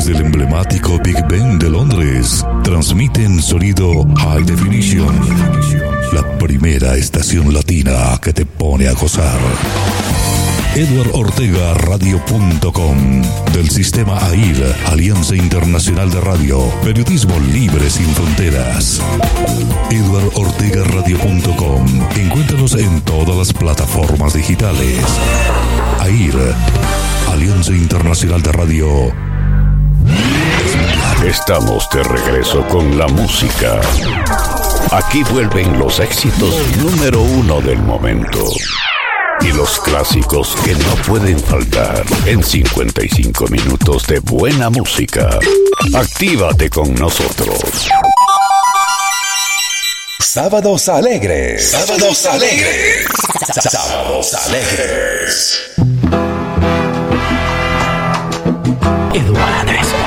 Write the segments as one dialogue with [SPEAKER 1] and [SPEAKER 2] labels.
[SPEAKER 1] Desde el emblemático Big Ben de Londres, transmiten sonido High Definition. La primera estación latina que te pone a gozar. Radio.com del sistema AIR, Alianza Internacional de Radio, Periodismo Libre sin Fronteras. Radio.com Encuéntranos en todas las plataformas digitales. AIR, Alianza Internacional de Radio.
[SPEAKER 2] Estamos de regreso con la música. Aquí vuelven los éxitos número uno del momento y los clásicos que no pueden faltar en 55 minutos de buena música. Actívate con nosotros.
[SPEAKER 3] Sábados alegres. Sábados alegres. Sábados alegres.
[SPEAKER 4] Eduardo Radio.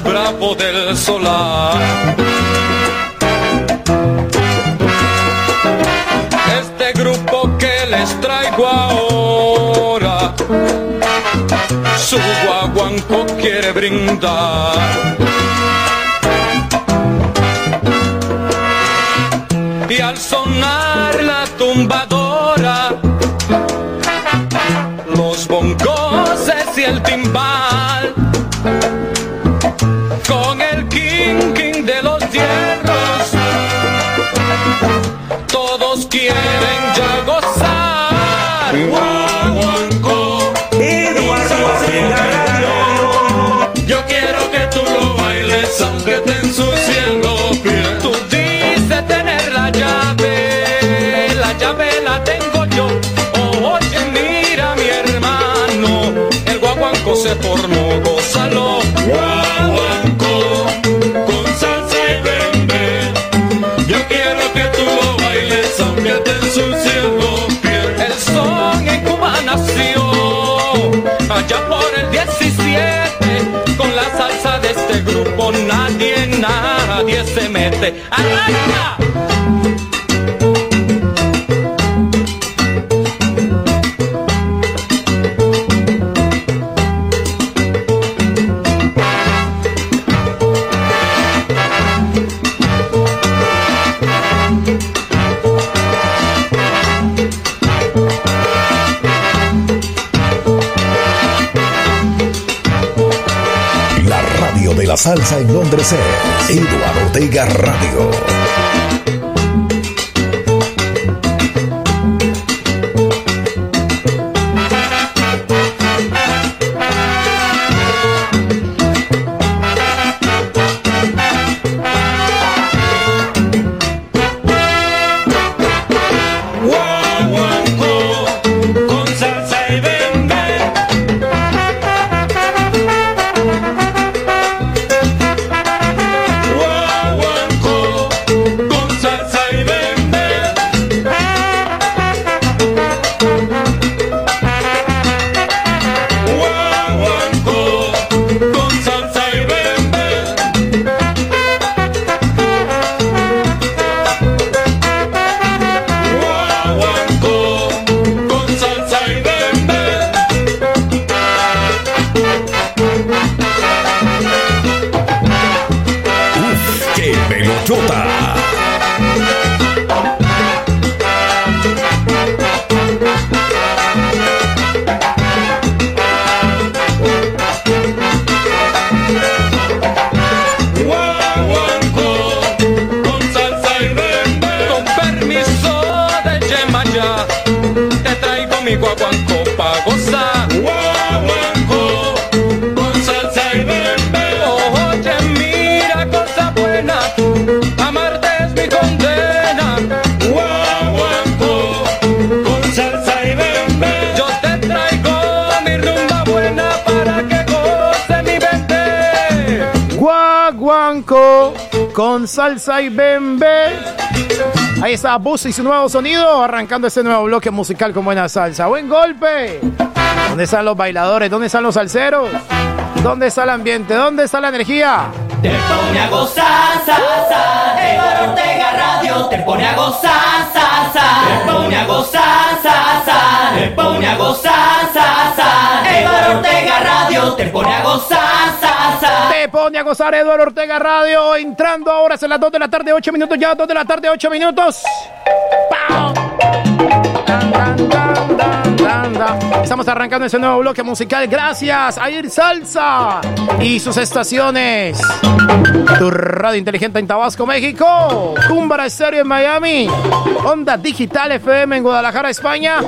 [SPEAKER 5] Bravo del solar. Este grupo que les traigo ahora, su guaguanco quiere brindar. Y al sonar la tumbadora, los bongos y el timbal por no gózalo. Guaguanco con salsa y bembe. Yo quiero que tú lo bailes aunque te ensucies los pies. El son en Cuba nació allá por el 17. Con la salsa de este grupo nadie, nadie se mete. ¡Arranca!
[SPEAKER 3] Salsa en Londres es Eduardo Ortega Radio.
[SPEAKER 6] Salsa y bembe. Ahí está Bus y su nuevo sonido, arrancando este nuevo bloque musical con buena salsa. Buen golpe. ¿Dónde están los bailadores? ¿Dónde están los salseros? ¿Dónde está el ambiente? ¿Dónde está la energía?
[SPEAKER 7] Te pone a gozar, sa, sa. Ortega Radio te pone a gozar, sa. Te pone a gozar, sa. Te pone a gozar, sa, sa. Eduardo Ortega Te pone a gozar, sa, sa.
[SPEAKER 6] Te pone a gozar Eduardo Ortega Radio, entrando ahora a las 2 de la tarde, 8 minutos ya, 2 de la tarde, 8 minutos. ¡Pau! Dan, dan, dan. Estamos arrancando ese nuevo bloque musical gracias a Ir Salsa y sus estaciones. Tu radio inteligente en Tabasco, México. Cúmbara Estéreo en Miami. Onda Digital FM en Guadalajara, España.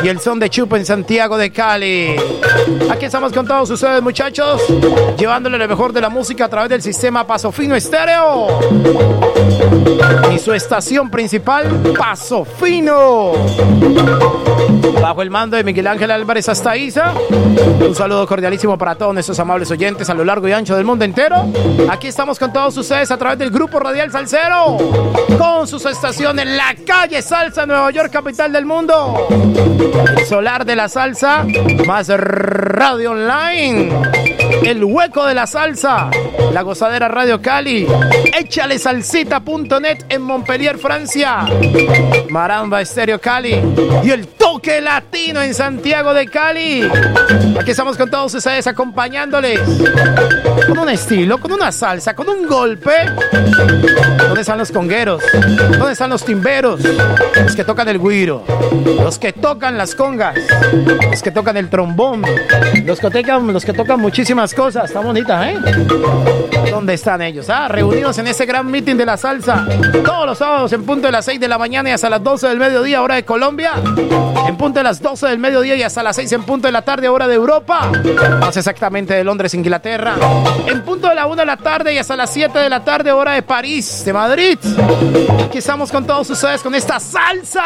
[SPEAKER 6] Y el son de Chupa en Santiago de Cali. Aquí estamos con todos ustedes, muchachos. Llevándole lo mejor de la música a través del sistema Paso Fino Estéreo. Y su estación principal, Paso Fino. Bajo el mando de Miguel Ángel Álvarez hasta Isa. Un saludo cordialísimo para todos nuestros amables oyentes a lo largo y ancho del mundo entero. Aquí estamos con todos ustedes a través del Grupo Radial Salcero. Con sus estaciones en la calle Salsa, Nueva York, capital del mundo. Solar de la salsa, más radio online. El hueco de la salsa, la gozadera Radio Cali. Échale salsita.net en Montpellier, Francia. Maramba Estéreo Cali. Y el toque latino en Santiago de Cali. Aquí estamos con todos ustedes acompañándoles. Con un estilo, con una salsa, con un golpe. ¿Dónde están los congueros? ¿Dónde están los timberos? Los que tocan el guiro. Los que tocan las congas. Los que tocan el trombón. Los que tocan, los que tocan muchísimas cosas. Está bonita, ¿eh? ¿Dónde están ellos? Ah, reunidos en ese gran meeting de la salsa. Todos los sábados en punto de las 6 de la mañana y hasta las 12 del mediodía, hora de Colombia. En punto de las 12 del mediodía y hasta las 6 en punto de la tarde, hora de Europa. Más exactamente de Londres, Inglaterra. En punto de la 1 de la tarde y hasta las 7 de la tarde, hora de París, de Madrid. Aquí estamos con todos ustedes con esta salsa.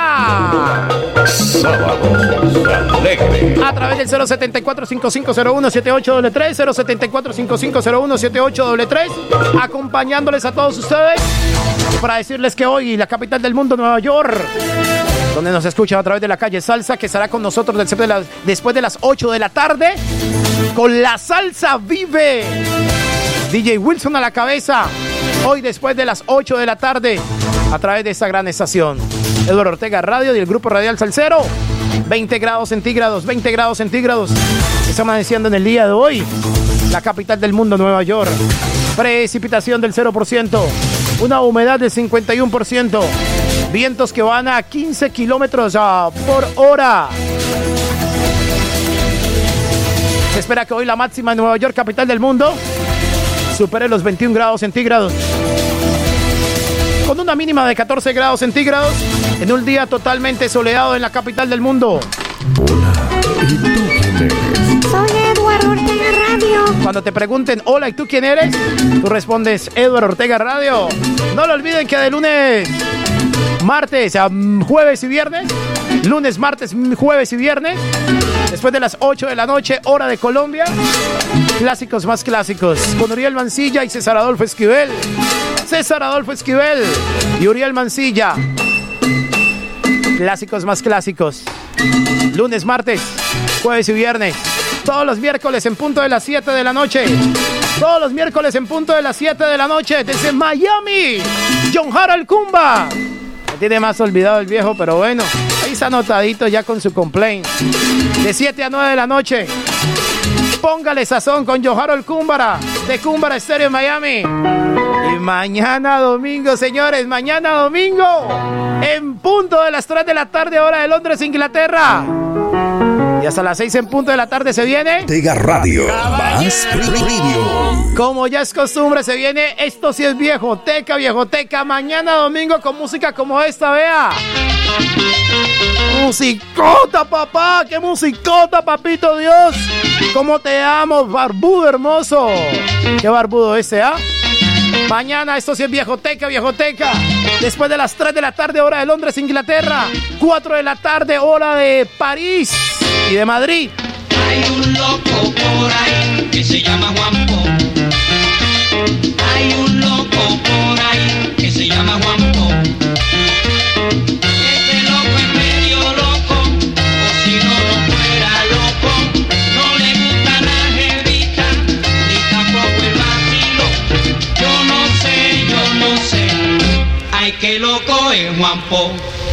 [SPEAKER 6] A través del 074-5501-7833, 074-5501-7833, acompañándoles a todos ustedes para decirles que hoy la capital del mundo, Nueva York, donde nos escuchan a través de la calle Salsa, que estará con nosotros después de las, después de las 8 de la tarde, con la salsa vive. DJ Wilson a la cabeza, hoy después de las 8 de la tarde, a través de esta gran estación. Eduardo Ortega Radio y el Grupo Radial Salcero. 20 grados centígrados, 20 grados centígrados. Está amaneciendo en el día de hoy. La capital del mundo, Nueva York. Precipitación del 0%. Una humedad del 51%. Vientos que van a 15 kilómetros ah, por hora. Se espera que hoy la máxima en Nueva York, capital del mundo, supere los 21 grados centígrados. Con una mínima de 14 grados centígrados en un día totalmente soleado en la capital del mundo. Cuando te pregunten, hola, ¿y tú quién eres? Tú respondes, Eduardo Ortega Radio. No lo olviden que de lunes, martes, jueves y viernes, lunes, martes, jueves y viernes, después de las 8 de la noche, hora de Colombia, clásicos más clásicos, con Uriel Mancilla y César Adolfo Esquivel. César Adolfo Esquivel y Uriel Mancilla. Clásicos más clásicos. Lunes, martes, jueves y viernes. Todos los miércoles en punto de las 7 de la noche. Todos los miércoles en punto de las 7 de la noche desde Miami. John Harold Kumba. Me tiene más olvidado el viejo, pero bueno. Ahí está anotadito ya con su complaint. De 7 a 9 de la noche. Póngale sazón con John Harold Kumbara. De Kumbara Estéreo en Miami. Y mañana domingo, señores. Mañana domingo. En punto de las 3 de la tarde, hora de Londres, Inglaterra. Y hasta las 6 en punto de la tarde se viene.
[SPEAKER 3] Ortega Radio. Más Radio.
[SPEAKER 6] Como ya es costumbre, se viene esto sí es viejoteca, viejoteca. Mañana domingo con música como esta, vea. Musicota, papá, qué musicota, papito Dios. ¿Cómo te amo, barbudo hermoso? Qué barbudo ese, ¿ah? Mañana, esto sí es viejoteca, viejoteca. Después de las 3 de la tarde, hora de Londres, Inglaterra. 4 de la tarde, hora de París y de Madrid.
[SPEAKER 7] Hay un loco por ahí que se llama. Hay que
[SPEAKER 8] loco es
[SPEAKER 9] Juan Po.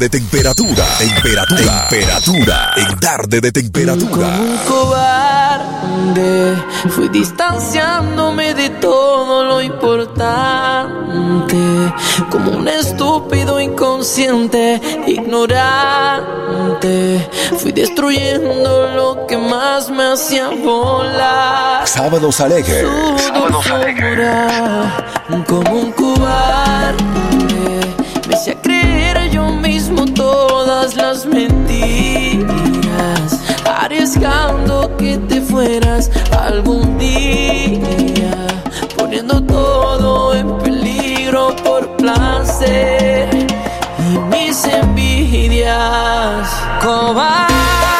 [SPEAKER 9] de temperatura. Temperatura. Temperatura. En tarde de temperatura.
[SPEAKER 3] Como un cobarde, fui distanciándome de todo lo importante. Como un estúpido inconsciente, ignorante. Fui destruyendo lo que más me hacía volar.
[SPEAKER 9] Sábados alegres.
[SPEAKER 3] Sábados alegres. Como un cobarde, me hacía creer yo las mentiras, arriesgando que te fueras algún día, poniendo todo en peligro por placer. Y mis envidias
[SPEAKER 9] cobardes.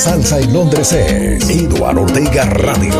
[SPEAKER 9] salsa en Londres es Eduardo Ortega Radio.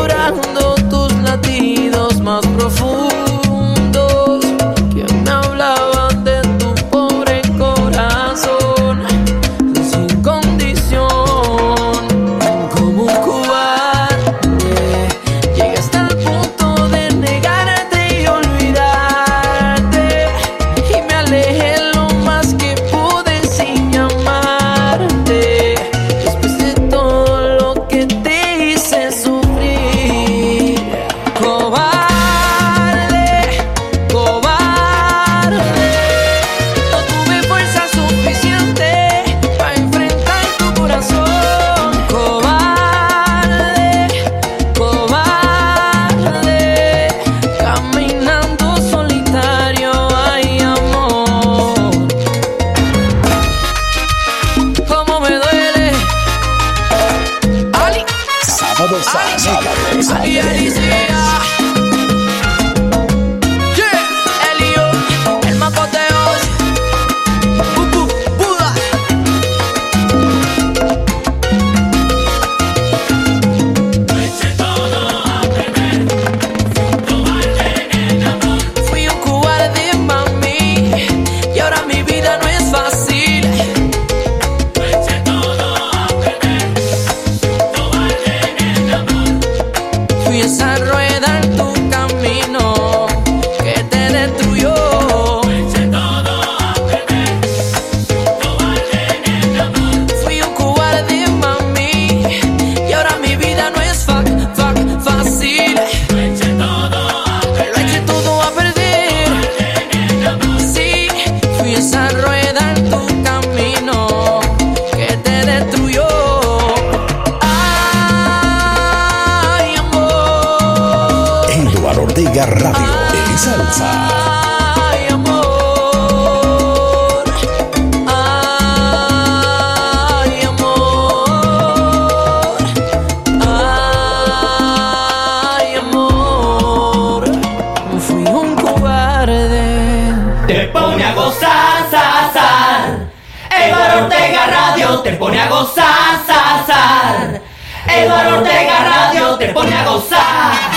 [SPEAKER 3] Te pone a gozar, zar, zar.
[SPEAKER 7] Eduardo Ortega Radio te pone a gozar, zar, zar. Eduardo Ortega Radio te pone a gozar.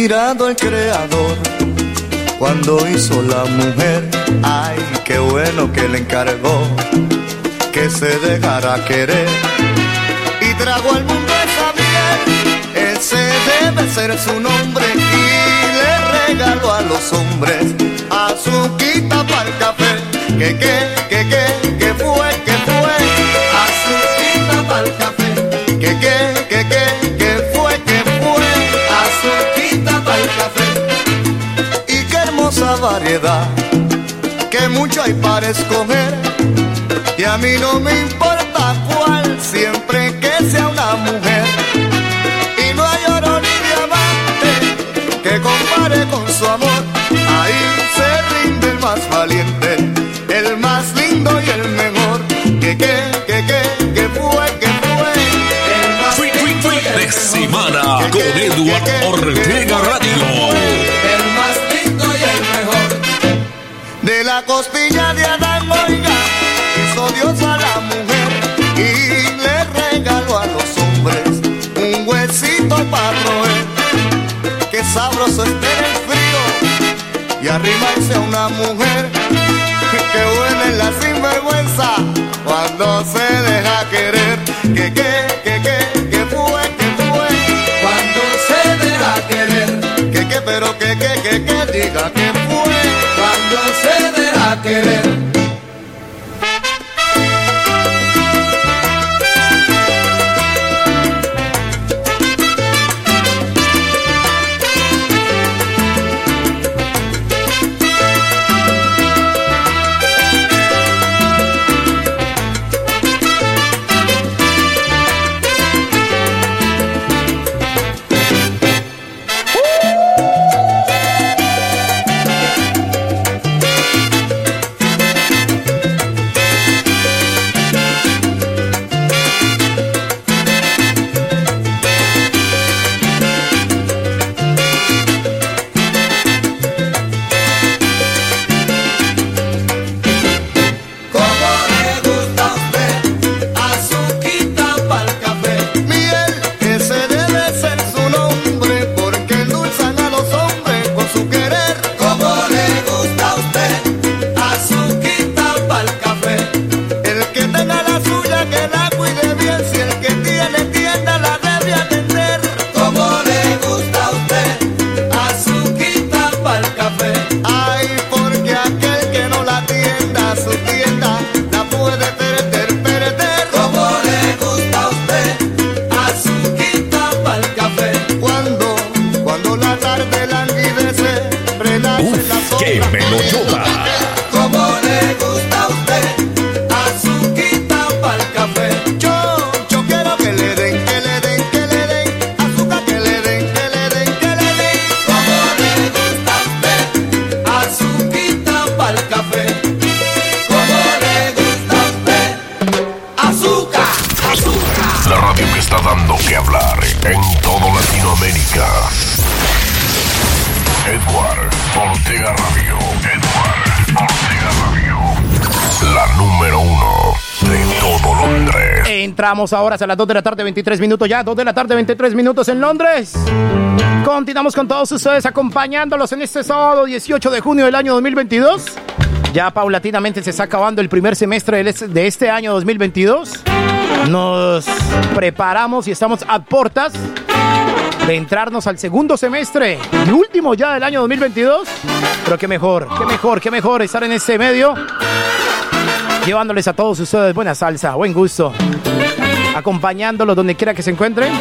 [SPEAKER 10] Inspirado el creador cuando hizo la mujer. Ay, qué bueno que le encargó que se dejara querer y trajo al mundo esa miel. Ese debe ser su nombre y le regaló a los hombres azuquita para el café. Que, que, que, que, que fue, variedad, que mucho hay para escoger. Y a mí no me importa cuál, siempre que sea una mujer. Y no hay oro ni diamante que compare con su amor. Ahí se rinde el más valiente, el más lindo y el mejor. Que, que, que, que, que fue, que fue. El más lindo y el
[SPEAKER 1] de semana con
[SPEAKER 10] que,
[SPEAKER 1] Eduard
[SPEAKER 10] que, que,
[SPEAKER 1] Ortega Radio.
[SPEAKER 10] La costilla de Adán, oiga, hizo Dios a la mujer y le regaló a los hombres un huesito para roer. Qué sabroso es tener frío y arrimarse a una mujer. Qué buena es la sinvergüenza cuando se deja. Que, querer.
[SPEAKER 6] Entramos ahora a las 2 de la tarde, 23 minutos ya, 2 de la tarde, 23 minutos en Londres. Continuamos con todos ustedes acompañándolos en este sábado 18 de junio del año 2022. Ya paulatinamente se está acabando el primer semestre de este año 2022. Nos preparamos y estamos a portas de entrarnos al segundo semestre y último ya del año 2022. Pero qué mejor, qué mejor, qué mejor estar en este medio llevándoles a todos ustedes buena salsa, buen gusto, acompañándolos donde quiera que se encuentren.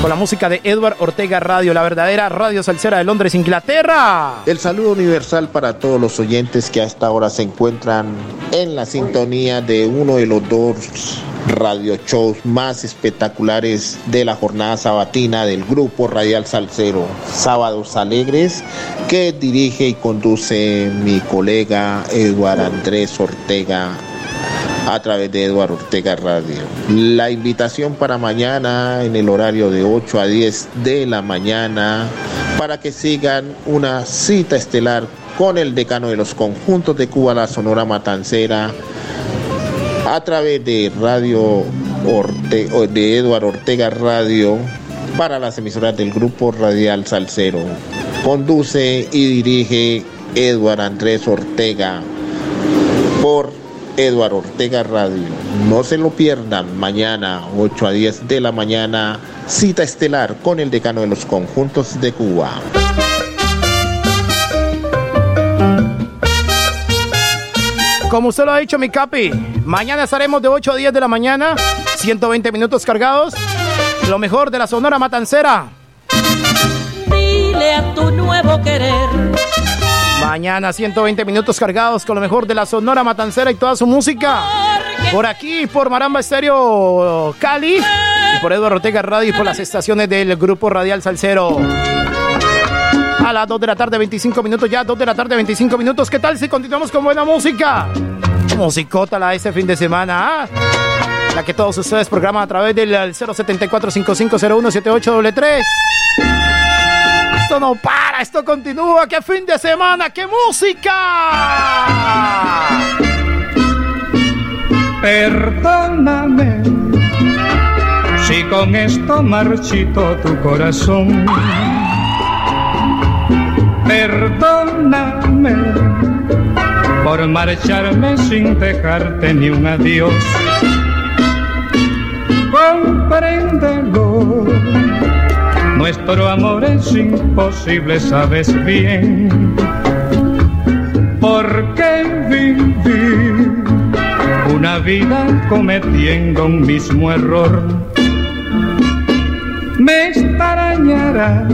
[SPEAKER 6] con la música de Edward Ortega Radio, la verdadera radio salsera de Londres, Inglaterra.
[SPEAKER 11] El saludo universal para todos los oyentes que hasta ahora se encuentran en la sintonía de uno de los dos radio shows más espectaculares de la jornada sabatina del grupo Radial Salcero, Sábados Alegres, que dirige y conduce mi colega Eduard Andrés Ortega a través de Eduardo Ortega Radio. La invitación para mañana en el horario de 8 a 10 de la mañana para que sigan una cita estelar con el decano de los conjuntos de Cuba, la Sonora Matancera, a través de Radio Orte de Eduardo Ortega Radio para las emisoras del grupo Radial Salcero. Conduce y dirige Eduardo Andrés Ortega Eduardo Ortega Radio. No se lo pierdan mañana 8 a 10 de la mañana, cita estelar con el decano de los conjuntos de Cuba.
[SPEAKER 6] Como usted lo ha dicho, mi capi, mañana estaremos de 8 a 10 de la mañana, 120 minutos cargados. Lo mejor de la Sonora Matancera.
[SPEAKER 12] Dile a tu nuevo querer.
[SPEAKER 6] Mañana 120 minutos cargados con lo mejor de la Sonora Matancera y toda su música. Por aquí, por Maramba Estéreo Cali, y por Eduardo Ortega Radio y por las estaciones del Grupo Radial Salcero. A las 2 de la tarde, 25 minutos ya, 2 de la tarde, 25 minutos. ¿Qué tal si continuamos con buena música? Musicota la este fin de semana, ¿ah? La que todos ustedes programan a través del 074-5501-7833. Esto no para, esto continúa. ¡Qué fin de semana! ¡Qué música!
[SPEAKER 13] Perdóname si con esto marchito tu corazón. Perdóname por marcharme sin dejarte ni un adiós. Compréndelo, nuestro amor es imposible, sabes bien. ¿Por qué vivir una vida cometiendo un mismo error? Me extrañarás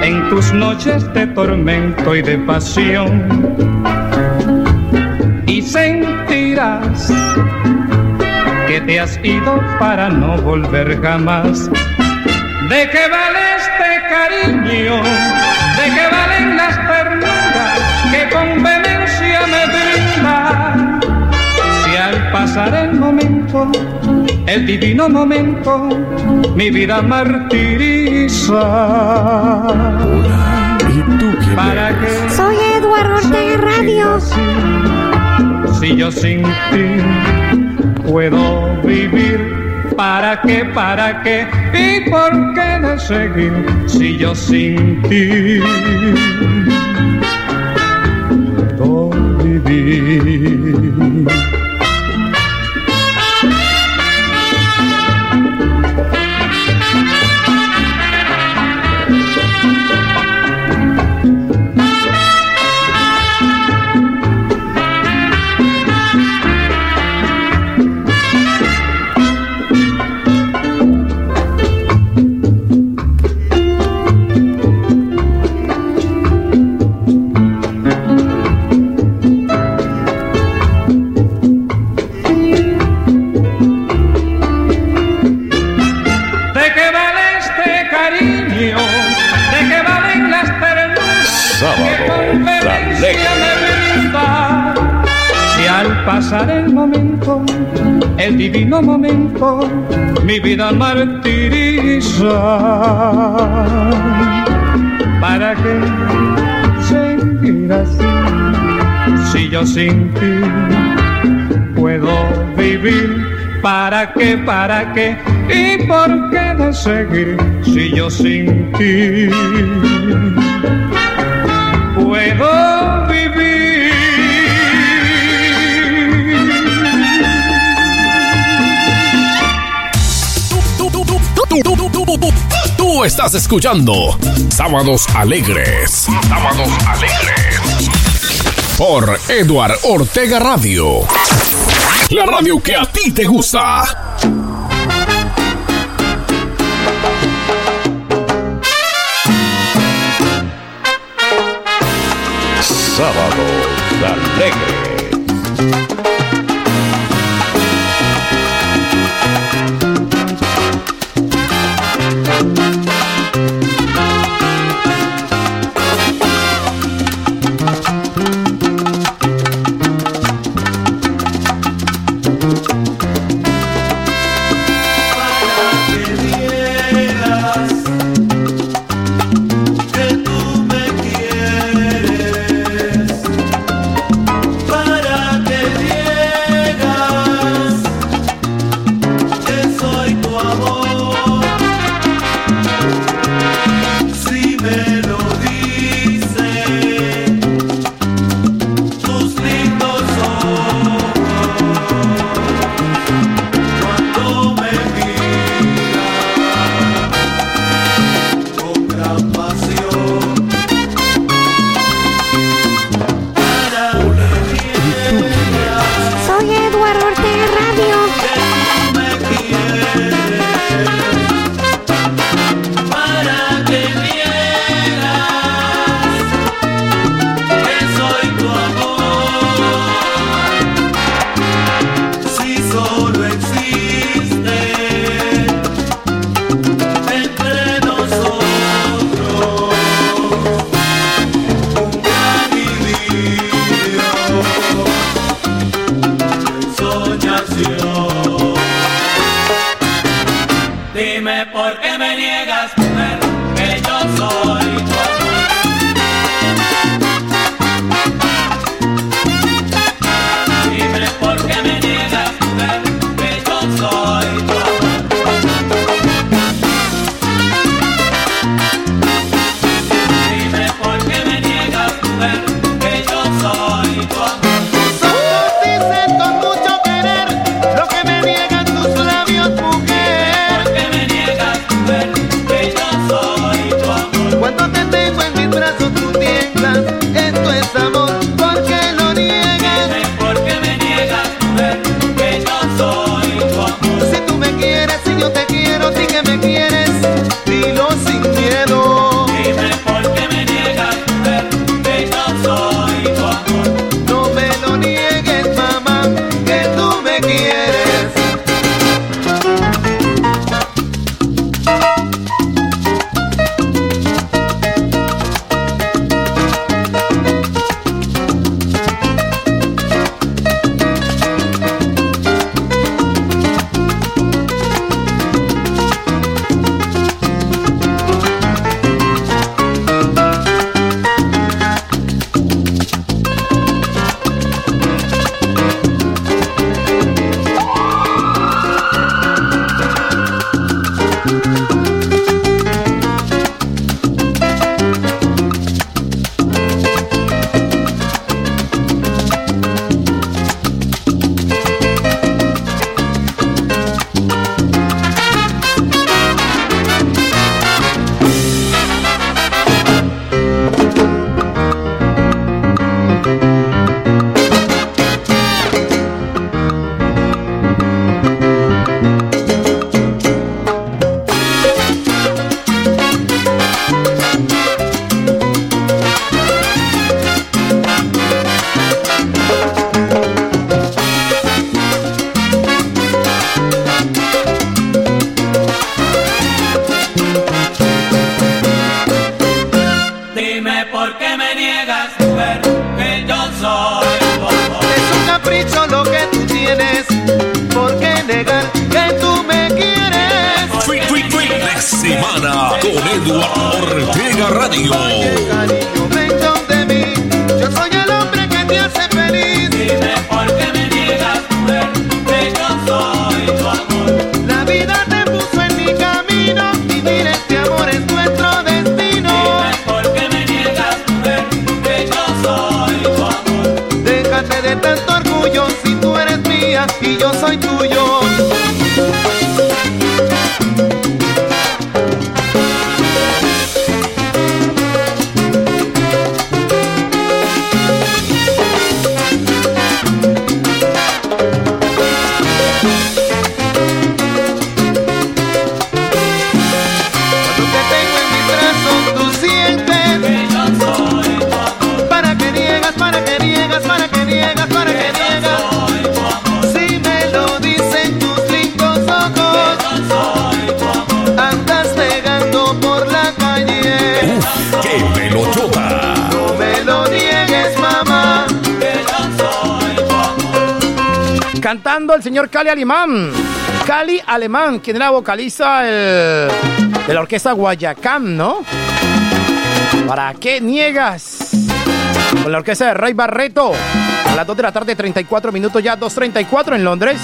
[SPEAKER 13] en tus noches de tormento y de pasión y sentirás que te has ido para no volver jamás. ¿De qué vale este cariño? ¿De qué valen las ternuras que con vehemencia me brinda? Si al pasar el momento, el divino momento, mi vida martiriza.
[SPEAKER 1] ¿Y tú quién
[SPEAKER 13] ¿Para
[SPEAKER 1] eres?
[SPEAKER 13] qué?
[SPEAKER 14] Soy Eduardo Ortega Radio.
[SPEAKER 13] Si yo sin ti puedo vivir, ¿para qué, para qué? ¿Y por qué de seguir si yo sin ti puedo vivir? Vida martiriza. ¿Para qué seguir así? Si yo sin ti puedo vivir. ¿Para qué, para qué? ¿Y por qué de seguir si yo sin ti
[SPEAKER 15] estás escuchando Sábados Alegres. Sábados Alegres. Por Eduard Ortega Radio. La radio que a ti te gusta.
[SPEAKER 16] Sábados Alegres. Con
[SPEAKER 15] Eduardo Ortega Radio.
[SPEAKER 6] Cantando el señor Cali Alemán. Cali Alemán, quien era vocalista del- de la orquesta Guayacán, ¿no? ¿Para qué niegas? Con la orquesta de Ray Barreto. A las 2 de la tarde, 34 minutos ya, 2.34 en Londres.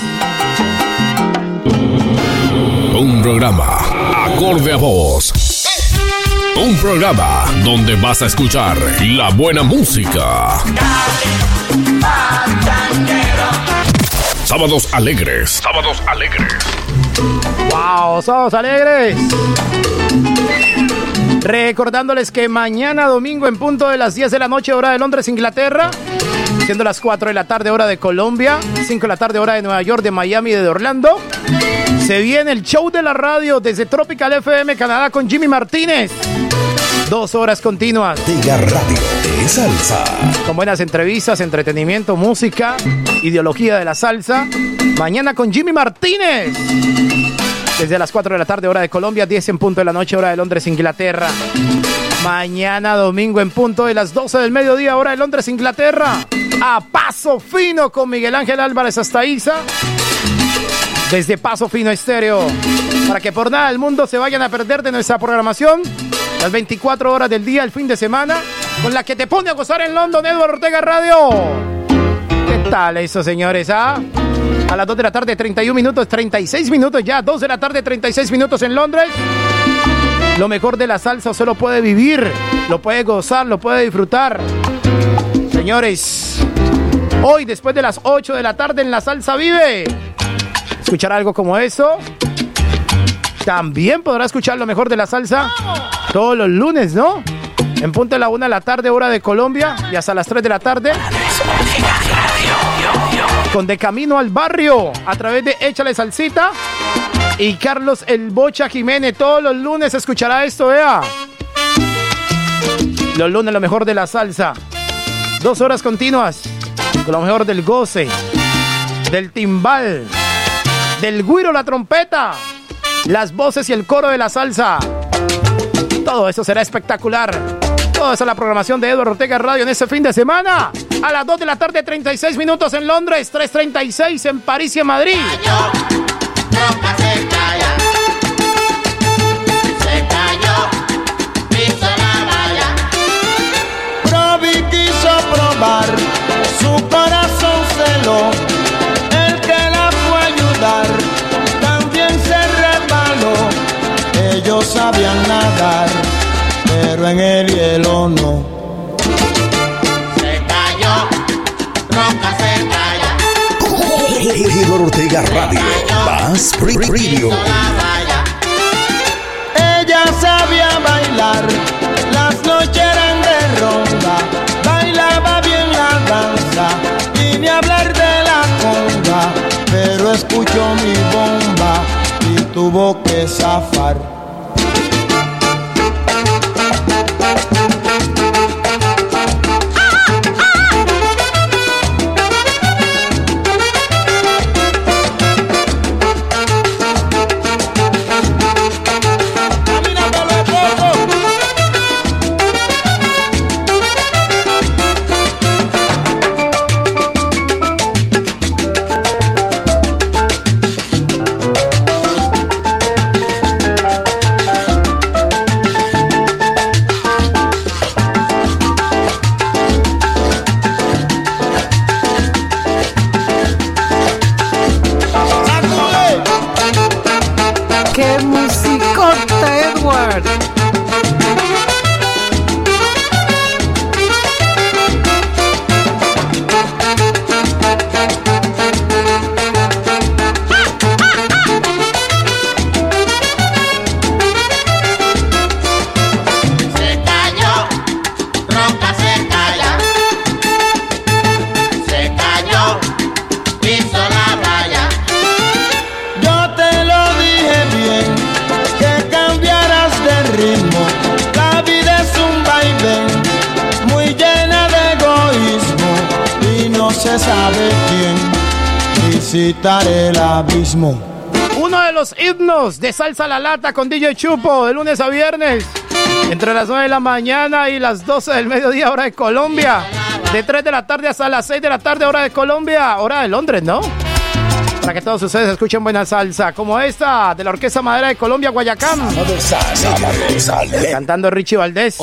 [SPEAKER 15] Un programa acorde a voz. Un programa donde vas a escuchar la buena música. Sábados alegres. Sábados alegres.
[SPEAKER 6] ¡Wow! ¡Sábados alegres! Recordándoles que mañana domingo en punto de las 10 de la noche, hora de Londres, Inglaterra, siendo las 4 de la tarde, hora de Colombia, 5 de la tarde, hora de Nueva York, de Miami y de Orlando, se viene el show de la radio desde Tropical FM Canadá con Jimmy Martínez. Dos horas continuas.
[SPEAKER 3] Ortega Radio Salsa.
[SPEAKER 6] Con buenas entrevistas, entretenimiento, música, ideología de la salsa. Mañana con Jimmy Martínez. Desde las 4 de la tarde, hora de Colombia, 10 en punto de la noche, hora de Londres, Inglaterra. Mañana domingo en punto de las 12 del mediodía, hora de Londres, Inglaterra. A paso fino con Miguel Ángel Álvarez hasta Isa. Desde Paso Fino Estéreo. Para que por nada del mundo se vayan a perder de nuestra programación. Las 24 horas del día, el fin de semana. Con la que te pone a gozar en London, Edward Ortega Radio. ¿Qué tal eso, señores? ah? A las 2 de la tarde, 31 minutos, 36 minutos ya. 2 de la tarde, 36 minutos en Londres. Lo mejor de la salsa solo puede vivir, lo puede gozar, lo puede disfrutar. Señores, hoy después de las 8 de la tarde en La Salsa Vive, escuchar algo como eso. También podrá escuchar lo mejor de la salsa todos los lunes, ¿no? En punto de la 1 de la tarde, hora de Colombia, y hasta las 3 de la tarde. Con De Camino al Barrio, a través de Échale Salsita. Y Carlos El Bocha Jiménez, todos los lunes escuchará esto, vea. Los lunes lo mejor de la salsa. Dos horas continuas. Con lo mejor del goce, del timbal, del guiro, la trompeta, las voces y el coro de la salsa. Todo eso será espectacular. Toda esa es la programación de Eduardo Ortega Radio en este fin de semana. A las 2 de la tarde, 36 minutos en Londres, 3.36 en París y en Madrid.
[SPEAKER 12] Probar, su corazón celó. El que la fue a ayudar, también se resbaló. Ellos sabían nadar, en el hielo no. Se cayó, ronca se calla.
[SPEAKER 3] Eduardo Ortega Radio. Más Free Radio.
[SPEAKER 12] Ella sabía bailar, las noches eran de ronda, bailaba bien la danza, y ni hablar de la conga, pero escuchó mi bomba y tuvo que zafar.
[SPEAKER 17] ¡Qué
[SPEAKER 12] el abismo.
[SPEAKER 6] Uno de los himnos de Salsa la Lata con DJ Chupo de lunes a viernes. Entre las 9 de la mañana y las 12 del mediodía, hora de Colombia. De 3 de la tarde hasta las 6 de la tarde, hora de Colombia. Hora de Londres, ¿no? Para que todos ustedes escuchen buena salsa, como esta de la Orquesta Madera de Colombia, Guayacán. Cantando Richie Valdés.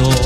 [SPEAKER 9] Lado,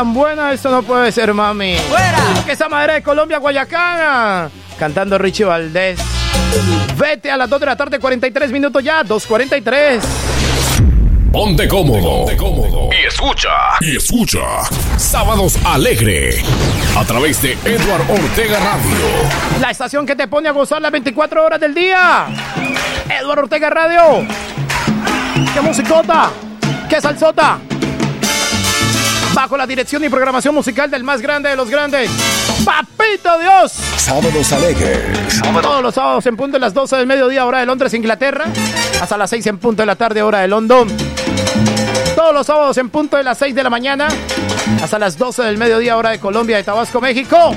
[SPEAKER 9] tan buena,
[SPEAKER 6] esto no puede ser, mami.
[SPEAKER 9] fuera.
[SPEAKER 6] Que esa madera de Colombia, Guayacán. Cantando Richie Valdés. Vete a las 2 de la tarde, 43 minutos ya, 2.43.
[SPEAKER 15] Ponte cómodo. Y escucha. Y escucha. Sábados Alegre. A través de Edward Ortega Radio.
[SPEAKER 6] La estación que te pone a gozar las 24 horas del día. Eduardo Ortega Radio. ¡Qué musicota! ¡Qué salsota! Bajo la dirección y programación musical del más grande de los grandes. ¡Papito Dios!
[SPEAKER 3] Sábados alegres.
[SPEAKER 6] Todos los sábados en punto de las 12 del mediodía, hora de Londres, Inglaterra. Hasta las 6 en punto de la tarde, hora de London. Todos los sábados en punto de las 6 de la mañana. Hasta las 12 del mediodía, hora de Colombia, de Tabasco, México.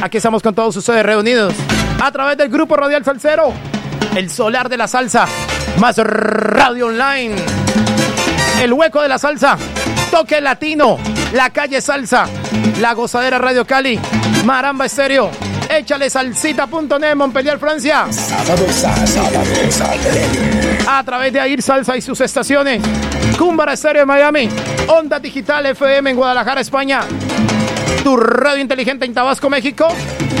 [SPEAKER 6] Aquí estamos con todos ustedes reunidos A través del grupo Radial Salcero, el solar de la salsa, más radio online. El hueco de la salsa, toque latino, la calle salsa, la gozadera Radio Cali, Maramba Estéreo, échale salsita.net Montpellier, Francia. A través de Air Salsa y sus estaciones, Cúmbara Estéreo en Miami, Onda Digital FM en Guadalajara, España, tu radio inteligente en Tabasco, México,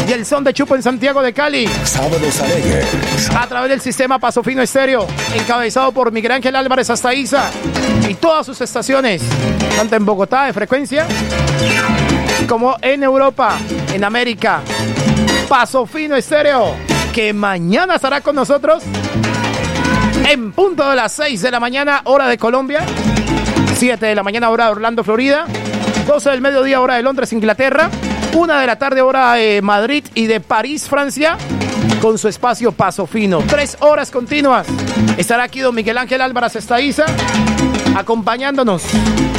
[SPEAKER 6] y el son de Chupo en Santiago de Cali.
[SPEAKER 3] Sábados alegres.
[SPEAKER 6] A través del sistema Paso Fino Estéreo, encabezado por Miguel Ángel Álvarez hasta Isa, y todas sus estaciones, tanto en Bogotá de frecuencia, como en Europa, en América. Paso Fino Estéreo, que mañana estará con nosotros en punto de las 6 de la mañana, hora de Colombia, 7 de la mañana, hora de Orlando, Florida, 12 del mediodía, hora de Londres, Inglaterra, 1 de la tarde, hora de Madrid y de París, Francia, con su espacio Paso Fino. Tres horas continuas. Estará aquí don Miguel Ángel Álvarez Estaiza, acompañándonos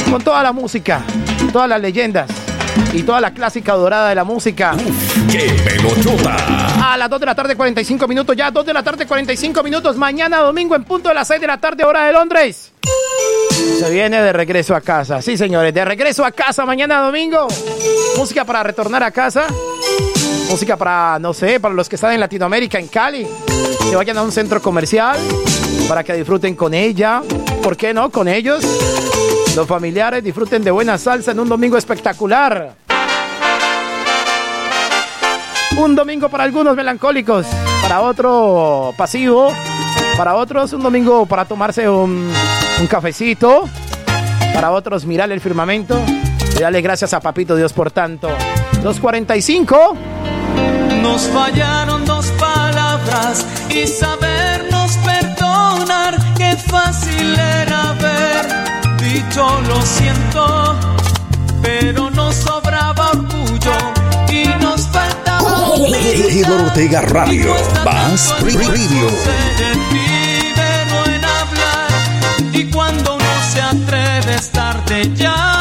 [SPEAKER 6] con toda la música, todas las leyendas y toda la clásica dorada de la música.
[SPEAKER 3] ¡Qué pelochota!
[SPEAKER 6] A las 2 de la tarde, 45 minutos. Ya, 2 de la tarde, 45 minutos. Mañana domingo en punto de las 6 de la tarde, hora de Londres. Se viene de regreso a casa. Sí, señores, de regreso a casa mañana domingo. Música para retornar a casa. Música para, no sé, para los que están en Latinoamérica, en Cali. Que vayan a un centro comercial para que disfruten con ella. ¿Por qué no? Con ellos. Los familiares disfruten de buena salsa en un domingo espectacular. Un domingo para algunos melancólicos, para otro pasivo, para otros un domingo para tomarse un, cafecito, para otros mirar el firmamento y darle gracias a Papito Dios por tanto. 245.
[SPEAKER 16] Nos fallaron dos palabras y sabernos perdonar. Qué fácil era haber dicho lo siento, pero nos sobraba orgullo.
[SPEAKER 3] Edward Ortega Radio. Más
[SPEAKER 16] hablar y cuando uno se atreve es tarde ya,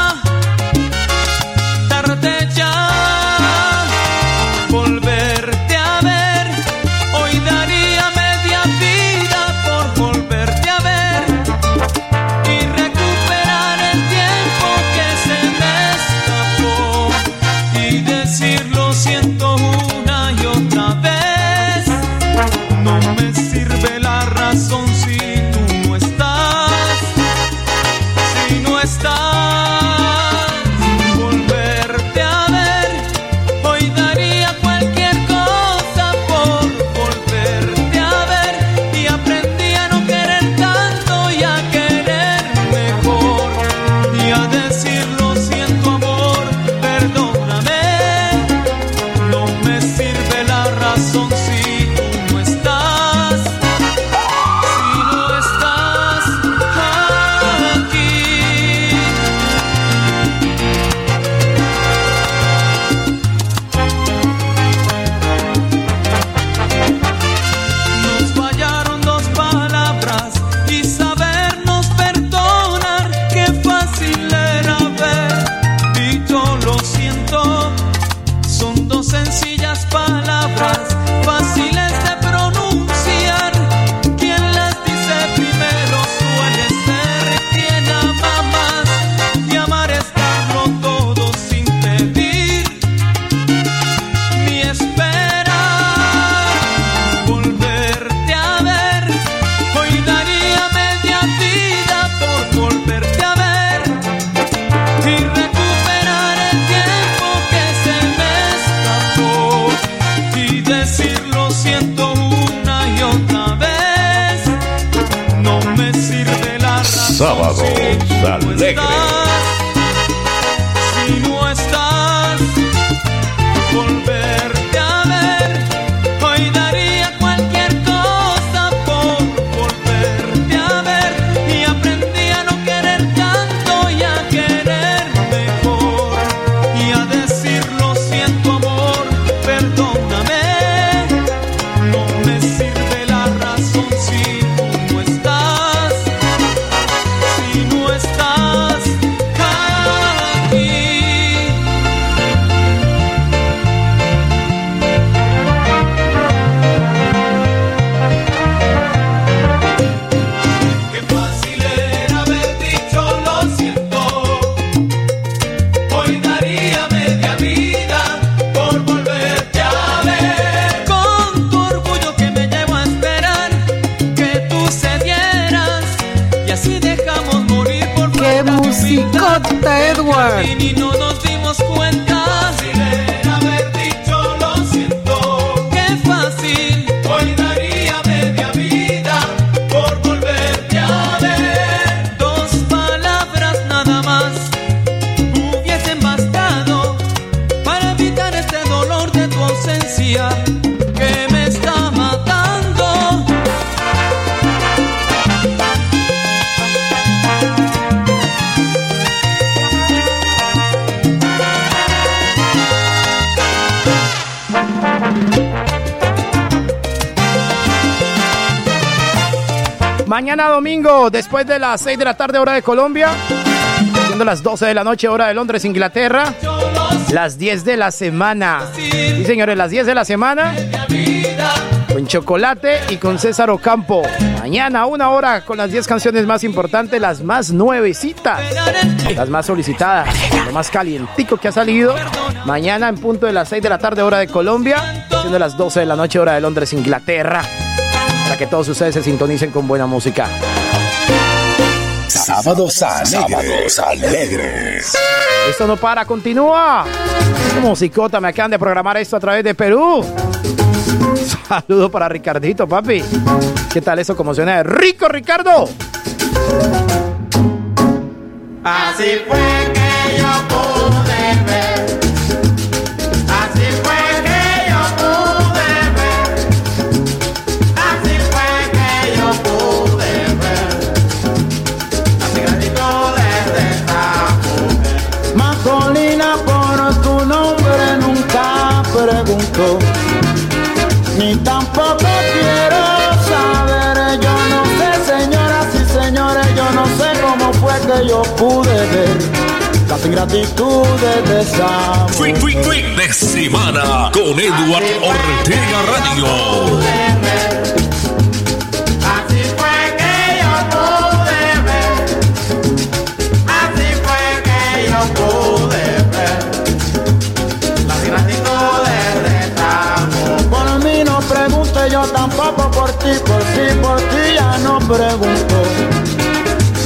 [SPEAKER 6] después de las 6 de la tarde, hora de Colombia, siendo las 12 de la noche, hora de Londres, Inglaterra, las 10 de la semana. Sí, señores, las 10 de la semana. Con chocolate y con César Ocampo. Mañana, una hora con las 10 canciones más importantes, las más nuevecitas, las más solicitadas, lo más calientico que ha salido. Mañana en punto de las 6 de la tarde, hora de Colombia, siendo las 12 de la noche, hora de Londres, Inglaterra. Para que todos ustedes se sintonicen con buena música.
[SPEAKER 3] Sábados alegres. Sábados alegres.
[SPEAKER 6] Esto no para, continúa. Musicota, me acaban de programar esto a través de Perú. Saludo para Ricardito, papi. ¿Qué tal eso? Como suena de rico, Ricardo.
[SPEAKER 12] Así fue Ni tampoco quiero saber. Yo no sé, señoras y señores, yo no sé cómo fue que yo pude ver las ingratitudes de esa
[SPEAKER 17] Fin, fin, fin de semana con Edward Ortega Radio.
[SPEAKER 12] Pregunto.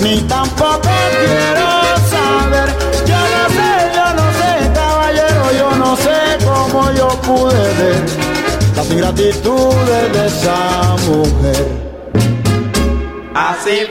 [SPEAKER 12] Ni tampoco quiero saber. Yo no sé, yo no sé, caballero, yo no sé cómo yo pude ver las ingratitudes de esa mujer. Así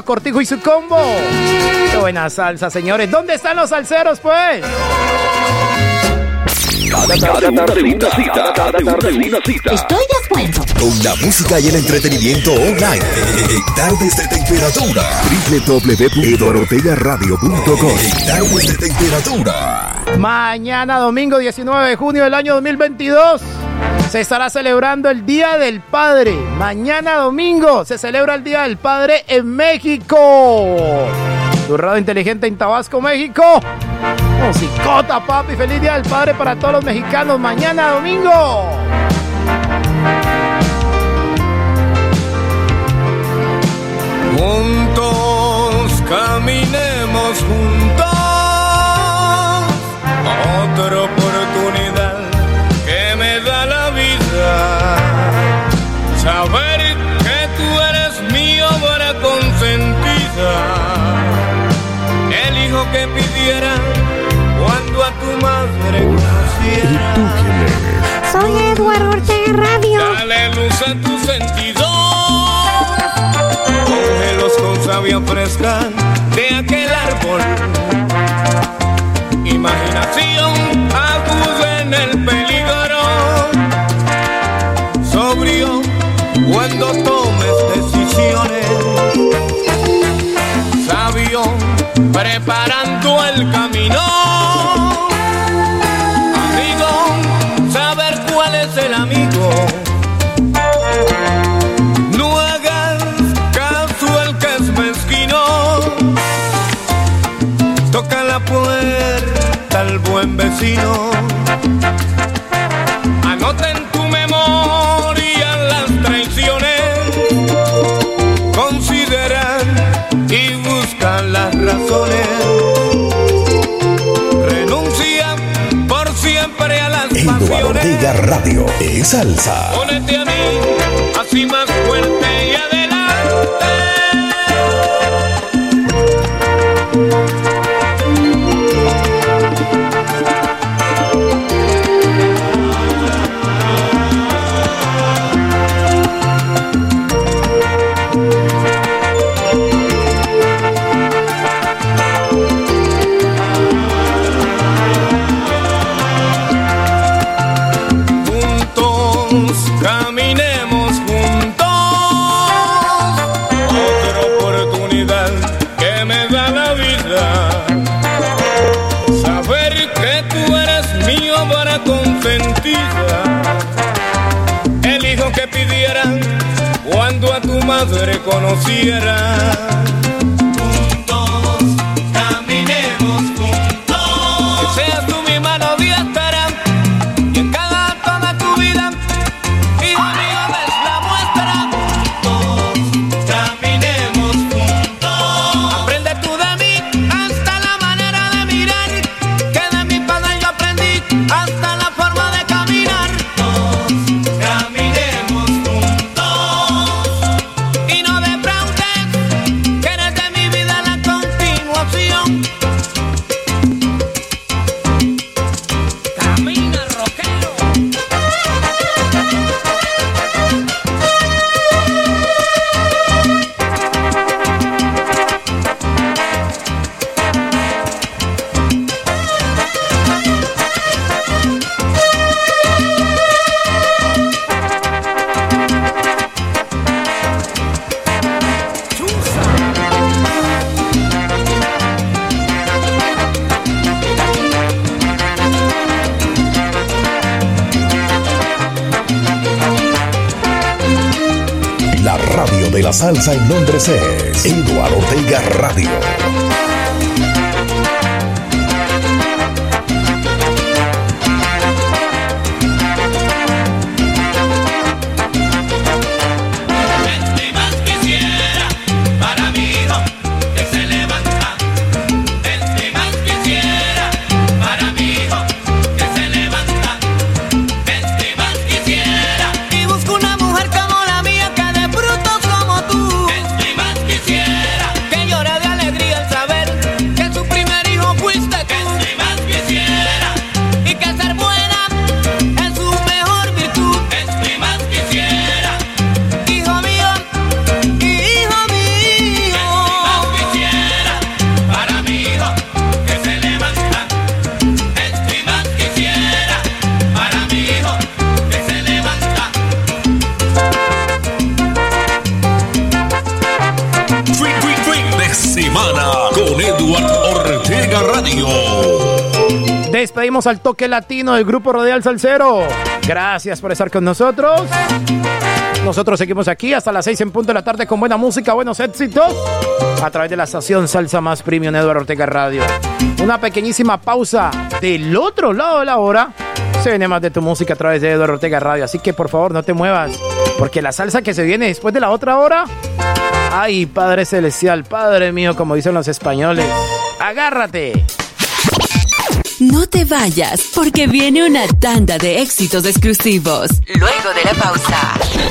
[SPEAKER 6] Estaba Cortijo y su combo. Qué buena salsa, señores. ¿Dónde están los salseros, pues?
[SPEAKER 3] Cada tarde, una cita, cada tarde una cita.
[SPEAKER 14] Estoy de acuerdo.
[SPEAKER 3] Con la música y el entretenimiento online. En Tardes de Temperatura. www.eduardortegaradio.com En Tardes de Temperatura.
[SPEAKER 6] Mañana, domingo 19 de junio del año 2022, se estará celebrando el Día del Padre. Mañana, domingo, se celebra el Día del Padre en México. Tu radio inteligente en Tabasco, México. Musicota, papi. Feliz Día del Padre para todos los mexicanos. Mañana, domingo.
[SPEAKER 18] Juntos caminemos juntos. Otra oportunidad que pidiera cuando a tu madre conociera.
[SPEAKER 14] Soy Eduardo Ortega Radio.
[SPEAKER 18] Dale luz a tus sentidos. Cógelos con savia fresca de aquel árbol. Imaginación aguda en el peligro. Sobrio cuando tomes decisiones. Sabio el camino. Amigo, saber cuál es el amigo. No hagas caso al que es mezquino. Toca la puerta al buen vecino.
[SPEAKER 3] Ortega Radio es salsa.
[SPEAKER 18] Pónete a mí, así más de la
[SPEAKER 3] salsa en Londres es Eduardo Ortega Radio.
[SPEAKER 6] Al toque latino del grupo Radial Salcero. Gracias por estar con nosotros. Nosotros seguimos aquí hasta las 6 en punto de la tarde con buena música, buenos éxitos. A través de la estación Salsa Más Premium Eduardo Ortega Radio. Una pequeñísima pausa del otro lado de la hora. Se viene más de tu música a través de Eduardo Ortega Radio. Así que por favor no te muevas. Porque la salsa que se viene después de la otra hora. Ay, Padre Celestial, Padre mío, como dicen los españoles. Agárrate.
[SPEAKER 4] No te vayas, porque viene una tanda de éxitos exclusivos. Luego de la pausa.